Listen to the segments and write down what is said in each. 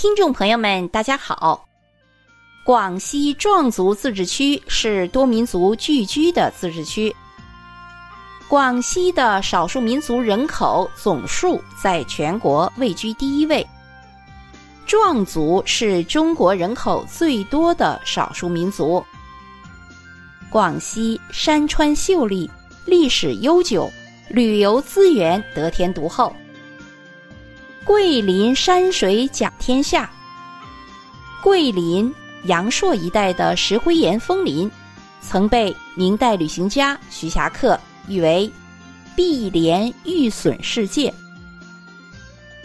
听众朋友们，大家好。广西壮族自治区是多民族聚居的自治区。广西的少数民族人口总数在全国位居第一位。壮族是中国人口最多的少数民族。广西山川秀丽，历史悠久，旅游资源得天独厚。桂林山水甲天下。桂林阳朔一带的石灰岩峰林，曾被明代旅行家徐霞客誉为“碧莲玉笋世界”。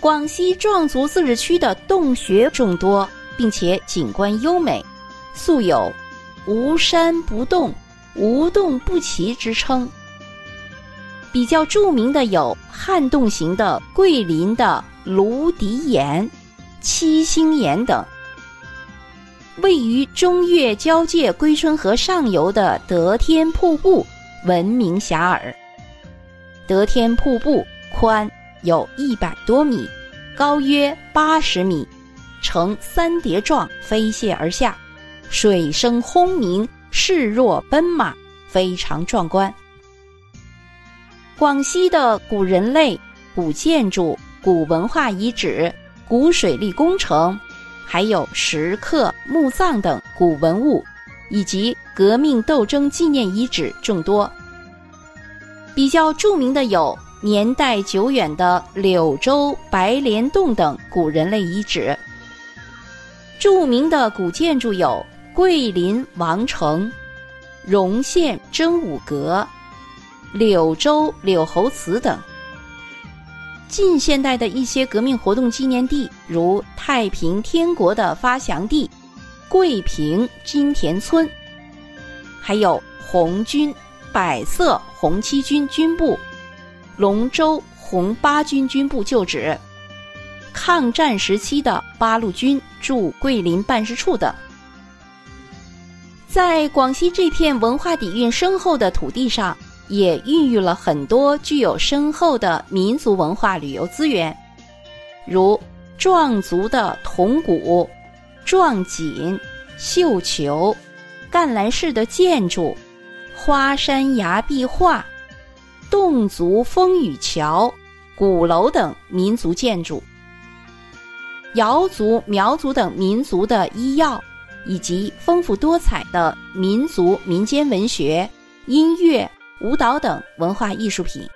广西壮族自治区的洞穴众多，并且景观优美，素有“无山不洞，无洞不奇”之称。比较著名的有撼洞型的桂林的。芦笛岩、七星岩等，位于中越交界归春河上游的德天瀑布闻名遐迩。德天瀑布宽有一百多米，高约八十米，呈三叠状飞泻而下，水声轰鸣，势若奔马，非常壮观。广西的古人类、古建筑。古文化遗址、古水利工程，还有石刻、墓葬等古文物，以及革命斗争纪念遗址众多。比较著名的有年代久远的柳州白莲洞等古人类遗址。著名的古建筑有桂林王城、荣县真武阁、柳州柳侯祠等。近现代的一些革命活动纪念地，如太平天国的发祥地桂平金田村，还有红军百色红七军军部、龙州红八军军部旧址、抗战时期的八路军驻桂林办事处等。在广西这片文化底蕴深厚的土地上。也孕育了很多具有深厚的民族文化旅游资源，如壮族的铜鼓、壮锦、绣球、赣南式的建筑、花山崖壁画、侗族风雨桥、鼓楼等民族建筑，瑶族、苗族等民族的医药，以及丰富多彩的民族民间文学、音乐。舞蹈等文化艺术品。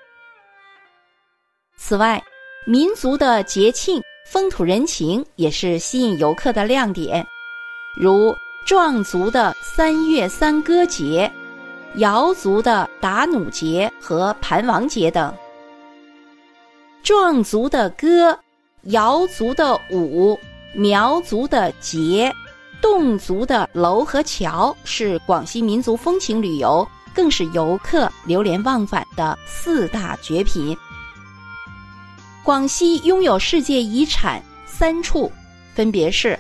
此外，民族的节庆、风土人情也是吸引游客的亮点，如壮族的三月三歌节、瑶族的打弩节和盘王节等。壮族的歌、瑶族的舞、苗族的节、侗族的楼和桥，是广西民族风情旅游。更是游客流连忘返的四大绝品。广西拥有世界遗产三处，分别是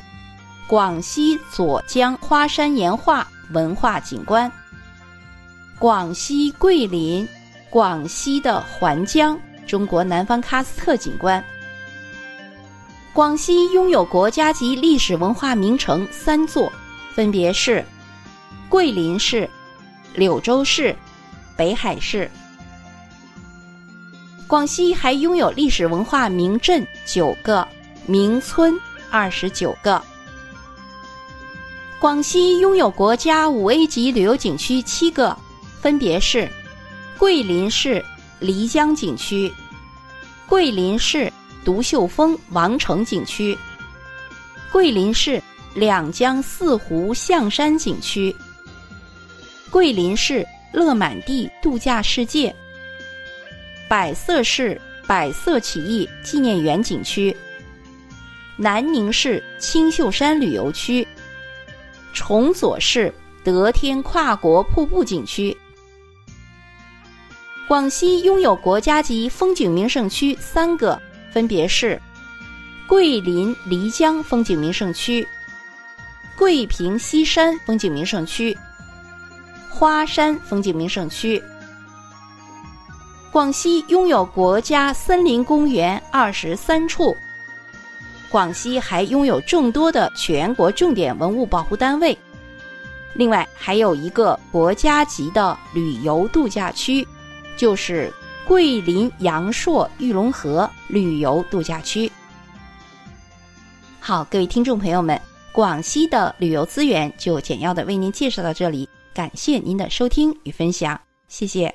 广西左江花山岩画文化景观、广西桂林、广西的环江中国南方喀斯特景观。广西拥有国家级历史文化名城三座，分别是桂林市。柳州市、北海市。广西还拥有历史文化名镇九个，名村二十九个。广西拥有国家五 A 级旅游景区七个，分别是桂林市漓江景区、桂林市独秀峰王城景区、桂林市两江四湖象山景区。桂林市乐满地度假世界、百色市百色起义纪念园景区、南宁市青秀山旅游区、崇左市德天跨国瀑布景区。广西拥有国家级风景名胜区三个，分别是桂林漓江风景名胜区、桂平西山风景名胜区。花山风景名胜区。广西拥有国家森林公园二十三处，广西还拥有众多的全国重点文物保护单位，另外还有一个国家级的旅游度假区，就是桂林阳朔玉龙河旅游度假区。好，各位听众朋友们，广西的旅游资源就简要的为您介绍到这里，感谢您的收听与分享，谢谢。